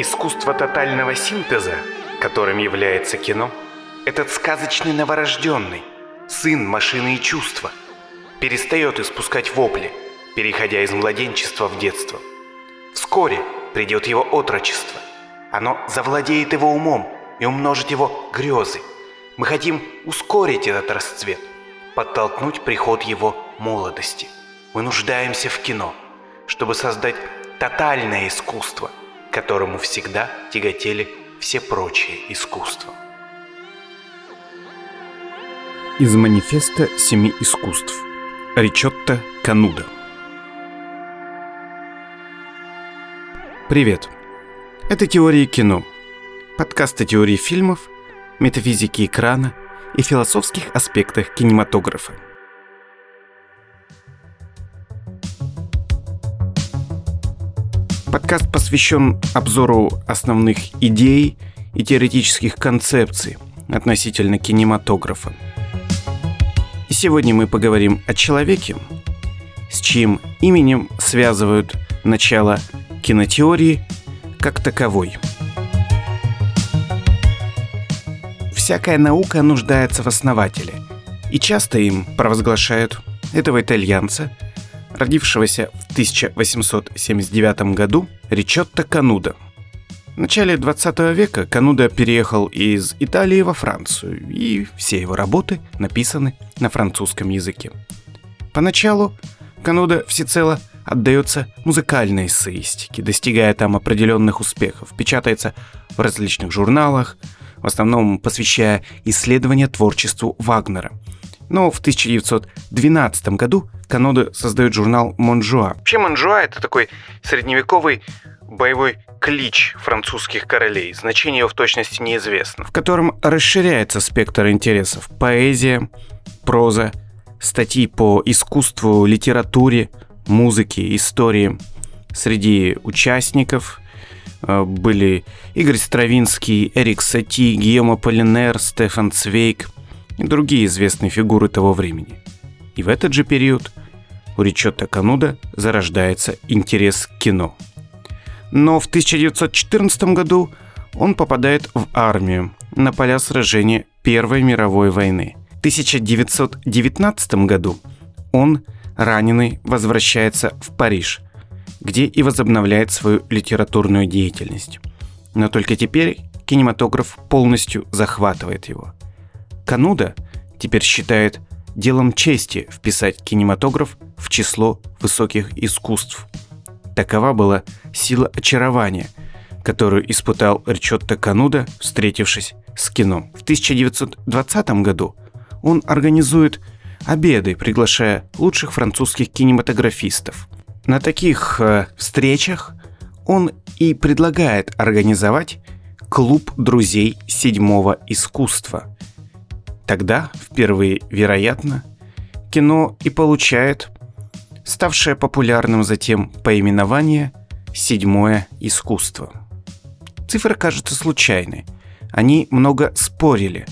Искусство тотального синтеза, которым является кино, этот сказочный новорожденный, сын машины и чувства, перестает испускать вопли, переходя из младенчества в детство. Вскоре придет его отрочество. Оно завладеет его умом и умножит его грезы. Мы хотим ускорить этот расцвет, подтолкнуть приход его молодости. Мы нуждаемся в кино, чтобы создать тотальное искусство, которому всегда тяготели все прочие искусства. Из манифеста семи искусств. Ричотто Кануда. Привет. Это «Теории кино». Подкаст о теории фильмов, метафизике экрана и философских аспектах кинематографа. Подкаст посвящен обзору основных идей и теоретических концепций относительно кинематографа. И сегодня мы поговорим о человеке, с чьим именем связывают начало кинотеории как таковой. Всякая наука нуждается в основателе, и часто им провозглашают этого итальянца – родившегося в 1879 году Ричотто Кануда. В начале 20 века Кануда переехал из Италии во Францию, и все его работы написаны на французском языке. Поначалу Кануда всецело отдается музыкальной эссеистике, достигая там определенных успехов, печатается в различных журналах, в основном посвящая исследования творчеству Вагнера. Но в 1912 году Канудо создает журнал «Монжуа». Вообще «Монжуа» — это такой средневековый боевой клич французских королей. Значение его в точности неизвестно. В котором расширяется спектр интересов. Поэзия, проза, статьи по искусству, литературе, музыке, истории. Среди участников э, были Игорь Стравинский, Эрик Сати, Гийом Аполлинер, Стефан Цвейк и другие известные фигуры того времени. И в этот же период у Ричотто Кануда зарождается интерес к кино. Но в 1914 году он попадает в армию на поля сражения Первой мировой войны. В 1919 году он, раненый, возвращается в Париж, где и возобновляет свою литературную деятельность. Но только теперь кинематограф полностью захватывает его. Кануда теперь считает делом чести вписать кинематограф в число высоких искусств. Такова была сила очарования, которую испытал Ричотто Кануда, встретившись с кино. В 1920 году он организует обеды, приглашая лучших французских кинематографистов. На таких э, встречах он и предлагает организовать клуб друзей седьмого искусства, Тогда, впервые, вероятно, кино и получает ставшее популярным затем поименование «седьмое искусство». Цифра кажется случайной. Они много спорили.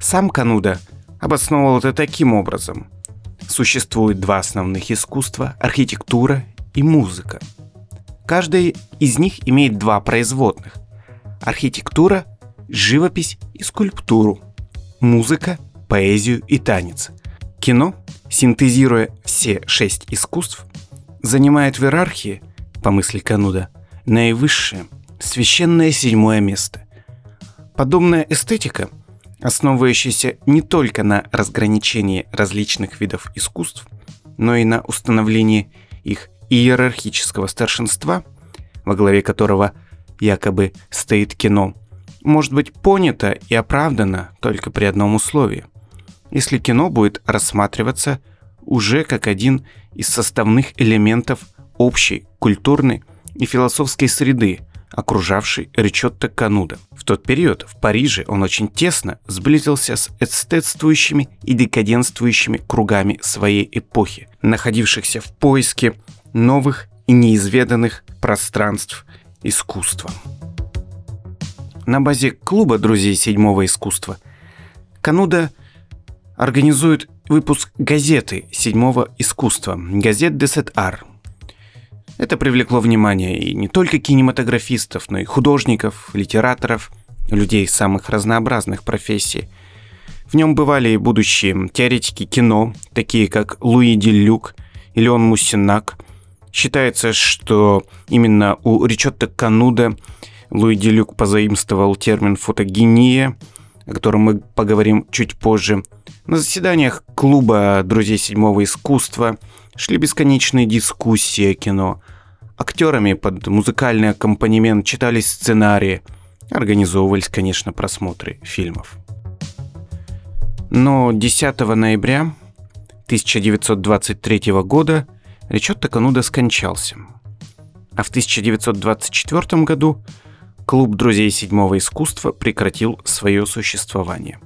Сам Кануда обосновывал это таким образом. Существует два основных искусства – архитектура и музыка. Каждая из них имеет два производных – архитектура, живопись и скульптуру – музыка, поэзию и танец. Кино, синтезируя все шесть искусств, занимает в иерархии, по мысли Кануда, наивысшее, священное седьмое место. Подобная эстетика, основывающаяся не только на разграничении различных видов искусств, но и на установлении их иерархического старшинства, во главе которого якобы стоит кино – может быть понято и оправдано только при одном условии. Если кино будет рассматриваться уже как один из составных элементов общей культурной и философской среды, окружавшей Ричотто Кануда. В тот период в Париже он очень тесно сблизился с эстетствующими и декаденствующими кругами своей эпохи, находившихся в поиске новых и неизведанных пространств искусства на базе клуба друзей седьмого искусства Кануда организует выпуск газеты седьмого искусства «Газет де Сет Ар». Это привлекло внимание и не только кинематографистов, но и художников, литераторов, людей самых разнообразных профессий. В нем бывали и будущие теоретики кино, такие как Луи Диллюк и Леон Муссинак. Считается, что именно у Ричотто Кануда Луи Диллюк позаимствовал термин «фотогения», о котором мы поговорим чуть позже. На заседаниях клуба «Друзей седьмого искусства» шли бесконечные дискуссии о кино. Актерами под музыкальный аккомпанемент читались сценарии, организовывались, конечно, просмотры фильмов. Но 10 ноября 1923 года Ричотто Кануда скончался. А в 1924 году клуб друзей седьмого искусства прекратил свое существование.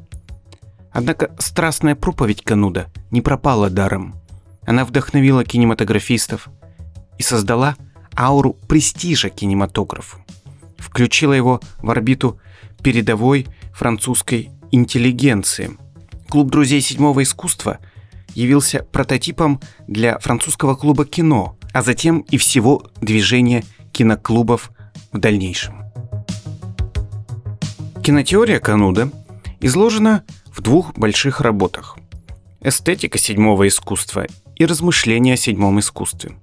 Однако страстная проповедь Кануда не пропала даром. Она вдохновила кинематографистов и создала ауру престижа кинематографу. Включила его в орбиту передовой французской интеллигенции. Клуб друзей седьмого искусства явился прототипом для французского клуба кино, а затем и всего движения киноклубов в дальнейшем. Кинотеория Кануда изложена в двух больших работах «Эстетика седьмого искусства» и «Размышления о седьмом искусстве».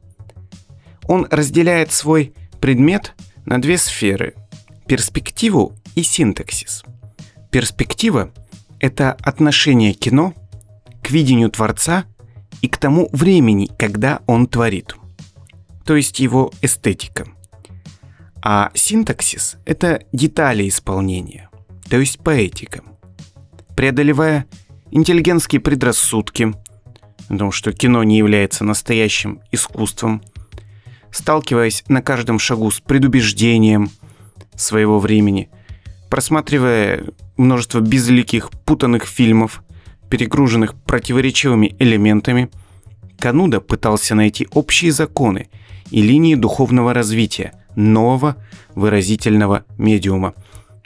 Он разделяет свой предмет на две сферы – перспективу и синтаксис. Перспектива – это отношение кино к видению Творца и к тому времени, когда он творит, то есть его эстетика. А синтаксис – это детали исполнения, то есть поэтика. Преодолевая интеллигентские предрассудки, о том, что кино не является настоящим искусством, сталкиваясь на каждом шагу с предубеждением своего времени, просматривая множество безликих, путанных фильмов, перегруженных противоречивыми элементами, Кануда пытался найти общие законы и линии духовного развития нового выразительного медиума –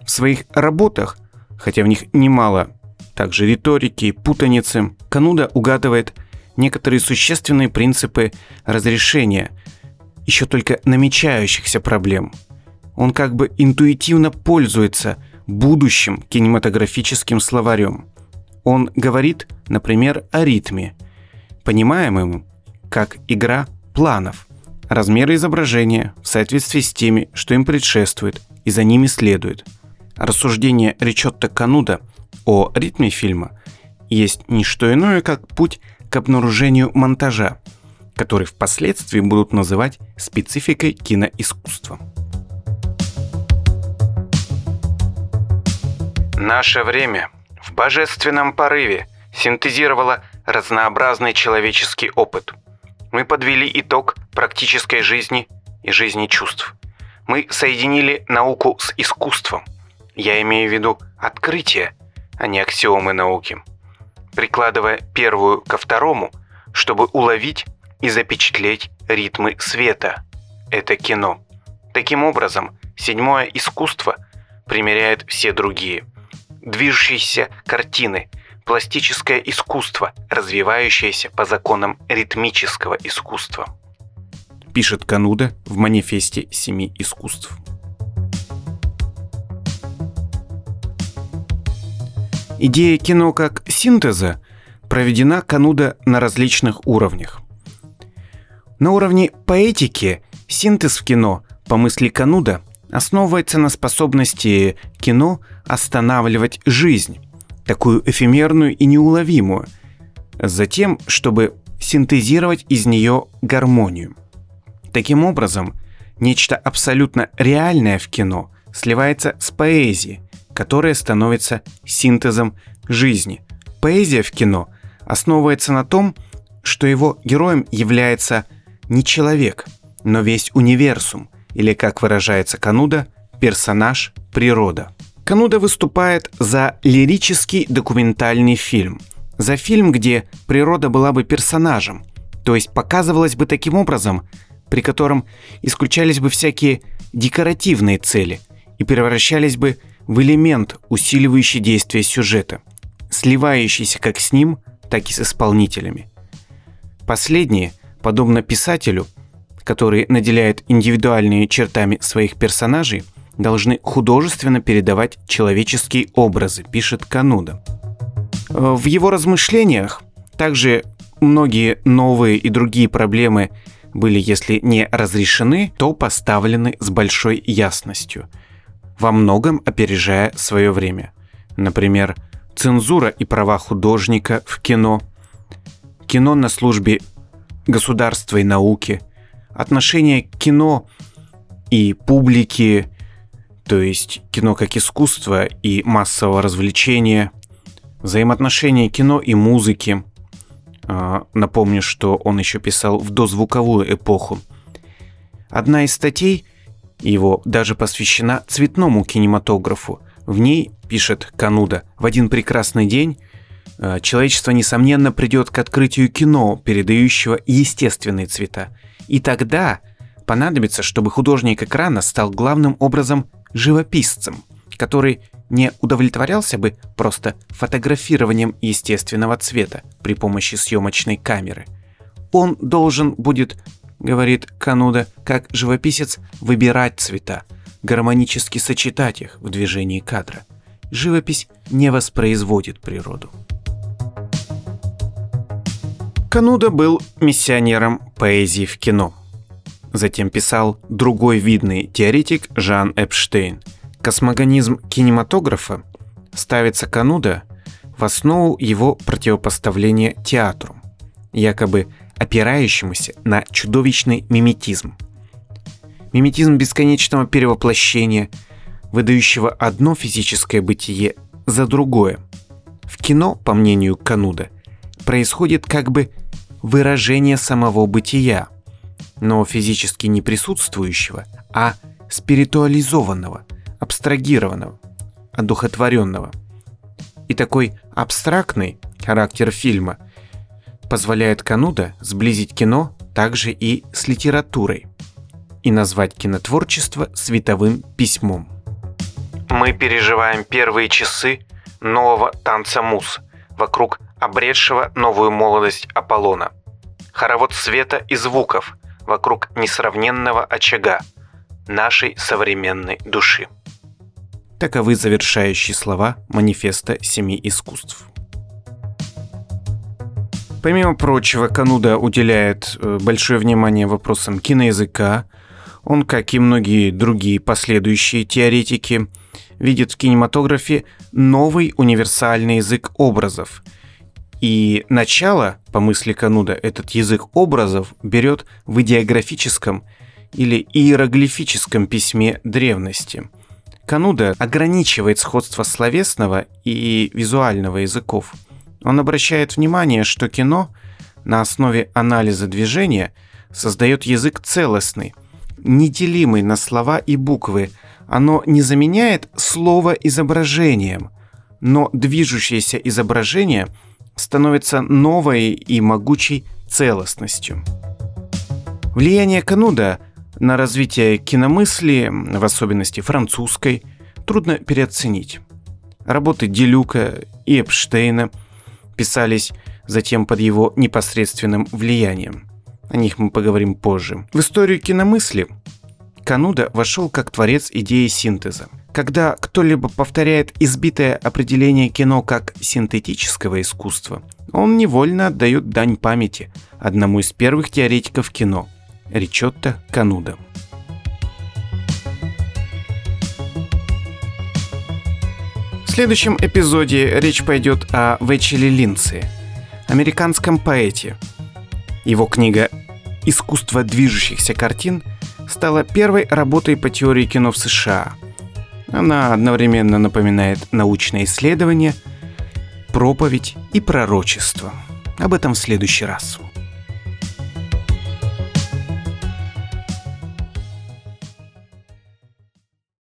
в своих работах, хотя в них немало также риторики и путаницы, Кануда угадывает некоторые существенные принципы разрешения еще только намечающихся проблем. Он как бы интуитивно пользуется будущим кинематографическим словарем. Он говорит, например, о ритме, понимаемым как игра планов, размеры изображения в соответствии с теми, что им предшествует и за ними следует – Рассуждение Ричотто Кануда о ритме фильма есть не что иное, как путь к обнаружению монтажа, который впоследствии будут называть спецификой киноискусства. Наше время в божественном порыве синтезировало разнообразный человеческий опыт. Мы подвели итог практической жизни и жизни чувств. Мы соединили науку с искусством – я имею в виду открытие, а не аксиомы науки. Прикладывая первую ко второму, чтобы уловить и запечатлеть ритмы света. Это кино. Таким образом, седьмое искусство примеряет все другие. Движущиеся картины, пластическое искусство, развивающееся по законам ритмического искусства. Пишет Кануда в манифесте семи искусств. Идея кино как синтеза проведена Кануда на различных уровнях. На уровне поэтики синтез в кино, по мысли Кануда, основывается на способности кино останавливать жизнь, такую эфемерную и неуловимую, затем, чтобы синтезировать из нее гармонию. Таким образом, нечто абсолютно реальное в кино сливается с поэзией, которое становится синтезом жизни. Поэзия в кино основывается на том, что его героем является не человек, но весь универсум, или, как выражается Кануда, персонаж природа. Кануда выступает за лирический документальный фильм, за фильм, где природа была бы персонажем, то есть показывалась бы таким образом, при котором исключались бы всякие декоративные цели и превращались бы в элемент, усиливающий действие сюжета, сливающийся как с ним, так и с исполнителями. Последние, подобно писателю, которые наделяют индивидуальными чертами своих персонажей, должны художественно передавать человеческие образы, пишет Кануда. В его размышлениях также многие новые и другие проблемы были, если не разрешены, то поставлены с большой ясностью, во многом опережая свое время. Например, цензура и права художника в кино, кино на службе государства и науки, отношение к кино и публики, то есть кино как искусство и массового развлечения, взаимоотношения кино и музыки. А, напомню, что он еще писал в дозвуковую эпоху. Одна из статей его даже посвящена цветному кинематографу. В ней, пишет Кануда, в один прекрасный день а, человечество, несомненно, придет к открытию кино, передающего естественные цвета. И тогда понадобится, чтобы художник экрана стал главным образом живописцем, который не удовлетворялся бы просто фотографированием естественного цвета при помощи съемочной камеры. Он должен будет, говорит Кануда, как живописец выбирать цвета, гармонически сочетать их в движении кадра. Живопись не воспроизводит природу. Кануда был миссионером поэзии в кино. Затем писал другой видный теоретик Жан Эпштейн – Космогонизм кинематографа ставится Кануда в основу его противопоставления театру, якобы опирающемуся на чудовищный миметизм. Миметизм бесконечного перевоплощения, выдающего одно физическое бытие за другое. В кино, по мнению Кануда, происходит как бы выражение самого бытия, но физически не присутствующего, а спиритуализованного – абстрагированного, одухотворенного. И такой абстрактный характер фильма позволяет Кануда сблизить кино также и с литературой и назвать кинотворчество световым письмом. Мы переживаем первые часы нового танца мус вокруг обретшего новую молодость Аполлона. Хоровод света и звуков вокруг несравненного очага нашей современной души. Таковы завершающие слова манифеста семи искусств. Помимо прочего, Кануда уделяет э, большое внимание вопросам киноязыка. Он, как и многие другие последующие теоретики, видит в кинематографе новый универсальный язык образов. И начало, по мысли Кануда, этот язык образов берет в идеографическом или иероглифическом письме древности – Кануда ограничивает сходство словесного и визуального языков. Он обращает внимание, что кино на основе анализа движения создает язык целостный, неделимый на слова и буквы. Оно не заменяет слово изображением, но движущееся изображение становится новой и могучей целостностью. Влияние Кануда на развитие киномысли, в особенности французской, трудно переоценить. Работы Делюка и Эпштейна писались затем под его непосредственным влиянием. О них мы поговорим позже. В историю киномысли Кануда вошел как творец идеи синтеза. Когда кто-либо повторяет избитое определение кино как синтетического искусства, он невольно отдает дань памяти одному из первых теоретиков кино – Ричотто Кануда. Следующем эпизоде речь пойдет о Вечеле Линце, американском поэте. Его книга «Искусство движущихся картин» стала первой работой по теории кино в США. Она одновременно напоминает научное исследование, проповедь и пророчество. Об этом в следующий раз.